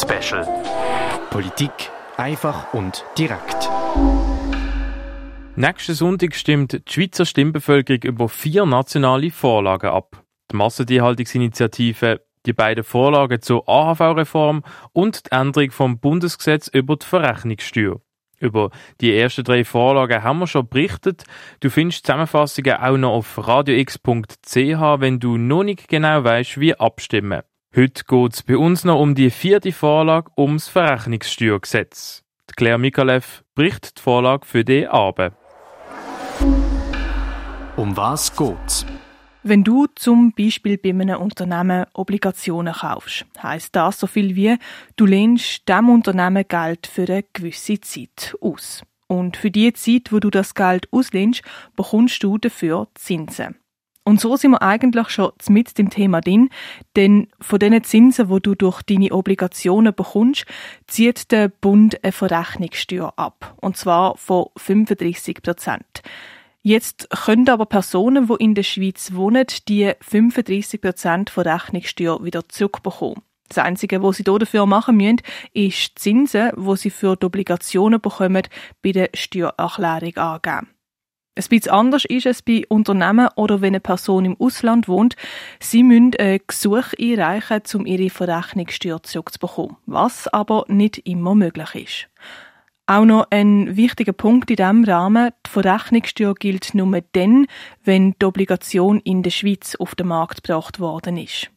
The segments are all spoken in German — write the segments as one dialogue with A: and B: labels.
A: Special. Politik einfach und direkt.
B: Nächsten Sonntag stimmt die Schweizer Stimmbevölkerung über vier nationale Vorlagen ab. Die Massentierhaltungsinitiative, die beiden Vorlagen zur AHV-Reform und die Änderung vom Bundesgesetz über die Verrechnungssteuer. Über die ersten drei Vorlagen haben wir schon berichtet. Du findest Zusammenfassungen auch noch auf radiox.ch, wenn du noch nicht genau weißt, wie abstimmen. Heute geht es bei uns noch um die vierte Vorlage ums Verrechnungssteuergesetz. Die Claire Mikalev bricht die Vorlage für die Abend.
A: Um was geht's?
C: Wenn du zum Beispiel bei einem Unternehmen Obligationen kaufst, heißt das so viel wie, du lehnst dem Unternehmen Geld für eine gewisse Zeit aus. Und für die Zeit, wo du das Geld auslehnst, bekommst du dafür Zinsen. Und so sind wir eigentlich schon mit dem Thema drin, denn von den Zinsen, wo du durch deine Obligationen bekommst, zieht der Bund eine Verrechnungssteuer ab. Und zwar von 35 Prozent. Jetzt können aber Personen, die in der Schweiz wohnen, die 35 Prozent von Rechnungssteuer wieder zurückbekommen. Das Einzige, was sie dafür machen müssen, ist die Zinsen, die sie für die Obligationen bekommen, bei der Steuererklärung angeben. Ein bisschen anders ist es bei Unternehmen oder wenn eine Person im Ausland wohnt. Sie müssen ein Gesuch einreichen, um ihre Verrechnungssteuer zurückzubekommen, was aber nicht immer möglich ist. Auch noch ein wichtiger Punkt in diesem Rahmen, die Verrechnungssteuer gilt nur dann, wenn die Obligation in der Schweiz auf den Markt gebracht worden ist.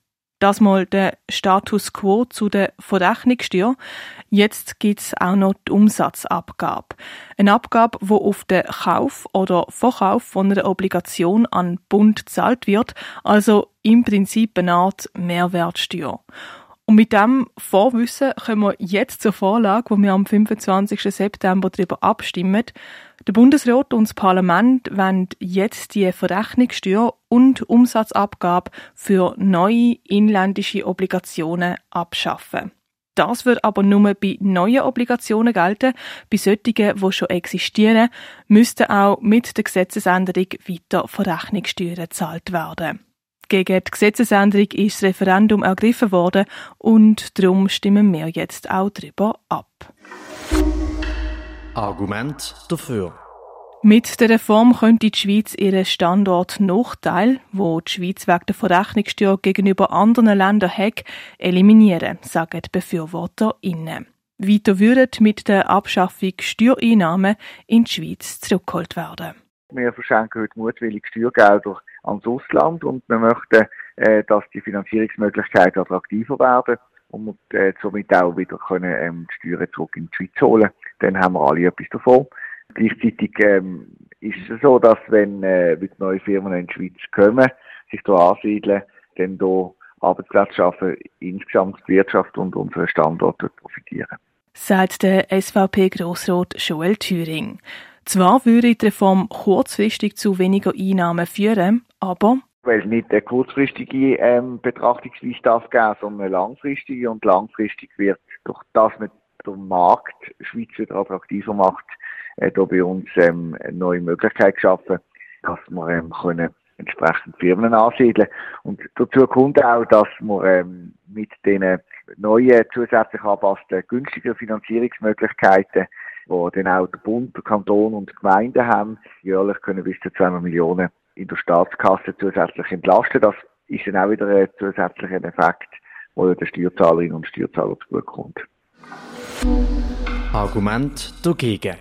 C: Das mal der Status quo zu der Verrechnungssteuer. Jetzt gibt's auch noch die Umsatzabgabe. Eine Abgabe, wo auf den Kauf oder Verkauf von einer Obligation an Bund gezahlt wird, also im Prinzip eine Art Mehrwertsteuer. Und mit dem Vorwissen kommen wir jetzt zur Vorlage, wo wir am 25. September darüber abstimmen. Der Bundesrat und das Parlament wollen jetzt die Verrechnungssteuer und Umsatzabgabe für neue inländische Obligationen abschaffen. Das wird aber nur bei neuen Obligationen gelten. Bei solchen, die schon existieren, müssten auch mit der Gesetzesänderung weiter Verrechnungssteuern gezahlt werden. Gegen die Gesetzesänderung ist das Referendum ergriffen worden und darum stimmen wir jetzt auch darüber ab.
A: Argument dafür.
C: Mit der Reform könnte die Schweiz ihren Standortnachteil, wo die Schweiz wegen der Verrechnungssteuer gegenüber anderen Ländern hat, eliminieren, sagen die BefürworterInnen. Weiter würden mit der Abschaffung Steuereinnahmen in die Schweiz zurückgeholt werden.
D: Wir verschenken heute mutwillig Steuergelder ans Ausland und wir möchten, äh, dass die Finanzierungsmöglichkeiten attraktiver werden und äh, somit auch wieder können, ähm, die Steuern zurück in die Schweiz holen. Dann haben wir alle etwas davon. Gleichzeitig ähm, ist es so, dass wenn äh, mit neue Firmen in die Schweiz kommen, sich hier ansiedeln, dann hier Arbeitsplätze schaffen, insgesamt die Wirtschaft und unsere Standorte profitieren.
C: Sagt der SVP-Grossrat Joel Thüring. Zwar würde die Reform kurzfristig zu weniger Einnahmen führen, aber?
D: Weil es nicht eine kurzfristige ähm, Betrachtungsweise darf geben, sondern eine langfristige. Und langfristig wird durch das mit dem Markt Schweiz wieder attraktiver macht, äh, da bei uns ähm, neue Möglichkeit geschaffen, dass wir ähm, können entsprechend Firmen ansiedeln. Und dazu kommt auch, dass wir ähm, mit den neuen zusätzlich angepassten günstigen Finanzierungsmöglichkeiten wo dann auch der Bund, der Kanton und die Gemeinden haben, jährlich können bis zu 200 Millionen in der Staatskasse zusätzlich entlasten. Das ist dann auch wieder ein zusätzlicher Effekt, der den Steuerzahlerinnen und Steuerzahler zugutekommt.
A: Argument dagegen.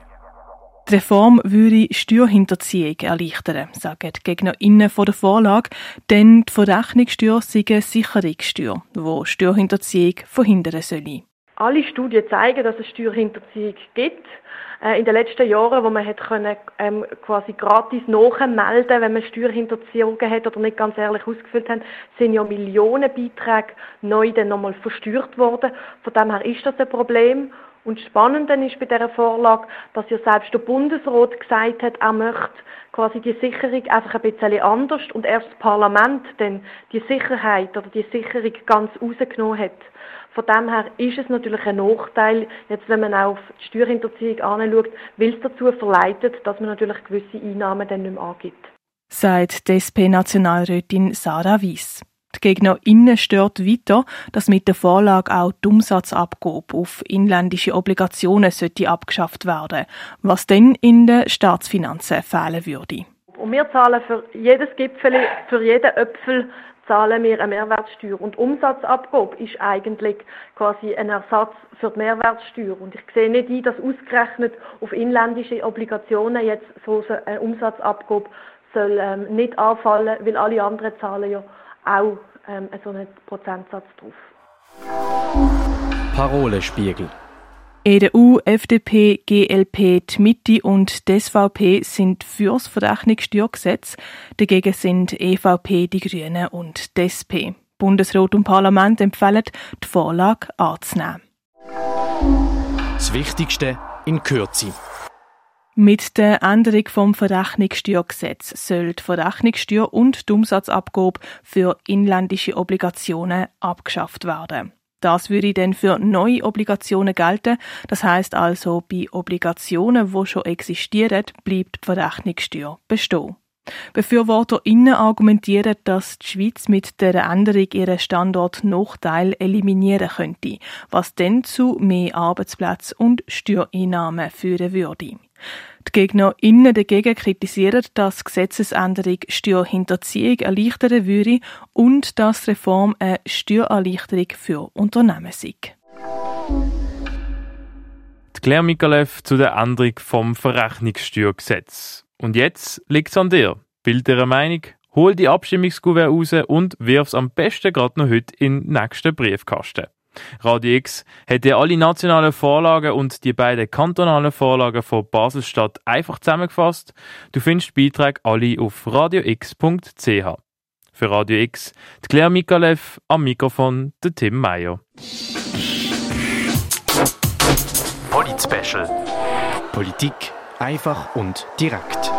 C: Die Reform würde Steuerhinterziehung erleichtern, sagen die GegnerInnen von der Vorlage, denn die Verrechnungssteuer sei eine Sicherungssteuer, die Steuerhinterziehung verhindern solle.
E: Alle Studien zeigen, dass es Steuerhinterziehung gibt. Äh, in den letzten Jahren, wo man hat können, ähm, quasi gratis nachmelden, wenn man Steuerhinterziehungen hat oder nicht ganz ehrlich ausgefüllt hat, sind ja Millionenbeiträge neu dann nochmal versteuert worden. Von dem her ist das ein Problem. Und das Spannende ist bei dieser Vorlage, dass ja selbst der Bundesrat gesagt hat, er möchte quasi die Sicherung einfach ein bisschen anders und erst das Parlament dann die Sicherheit oder die Sicherung ganz rausgenommen hat. Von dem her ist es natürlich ein Nachteil, jetzt wenn man auf die Steuerhinterziehung anschaut, weil es dazu verleitet, dass man natürlich gewisse Einnahmen dann nicht mehr angibt.
C: Sagt die SP-Nationalrätin Sarah Weiss. Die GegnerInnen stört weiter, dass mit der Vorlage auch die Umsatzabgabe auf inländische Obligationen sollte abgeschafft werden, was dann in den Staatsfinanzen fehlen würde.
E: Und wir zahlen für jedes Gipfel, für jeden Äpfel zahlen wir eine Mehrwertsteuer. Und Umsatzabgabe ist eigentlich quasi ein Ersatz für die Mehrwertsteuer. Und ich sehe nicht ein, dass ausgerechnet auf inländische Obligationen jetzt so eine Umsatzabgabe soll ähm, nicht anfallen, weil alle anderen zahlen ja auch ähm, so einen Prozentsatz drauf.
A: Parolespiegel.
C: EDU, FDP, GLP, die Mitte und die SVP sind fürs Verrechnungssteuergesetz. Dagegen sind EVP, die Grünen und die SP. Bundesrat und Parlament empfehlen, die Vorlage anzunehmen.
A: Das Wichtigste in Kürze.
C: Mit der Änderung vom Verrechnungssteuergesetz soll die Verrechnungssteuer und die Umsatzabgabe für inländische Obligationen abgeschafft werden. Das würde dann für neue Obligationen gelten. Das heißt also, bei Obligationen, die schon existieren, bleibt die Verrechnungssteuer bestehen. BefürworterInnen argumentieren, dass die Schweiz mit der Änderung ihren Standortnachteil eliminieren könnte, was dann zu mehr Arbeitsplätzen und Steuereinnahmen führen würde. Die GegnerInnen dagegen kritisieren, dass Gesetzesänderung Steuerhinterziehung erleichtern würde und dass die Reform eine Steuererleichterung für Unternehmen sei.
B: Die Claire Mikalev zu der Änderung vom Verrechnungssteuergesetz. Und jetzt liegt es an dir. Bild dir eine Meinung, hol die Abstimmungskuvert raus und wirf's am besten gerade noch heute in den nächsten Briefkasten. Radio X hat dir alle nationalen Vorlagen und die beiden kantonalen Vorlagen von Baselstadt einfach zusammengefasst. Du findest die Beiträge alle auf radiox.ch. Für Radio X, die Claire Mikalev, am Mikrofon der Tim Meyer.
A: Polit Special. Politik einfach und direkt.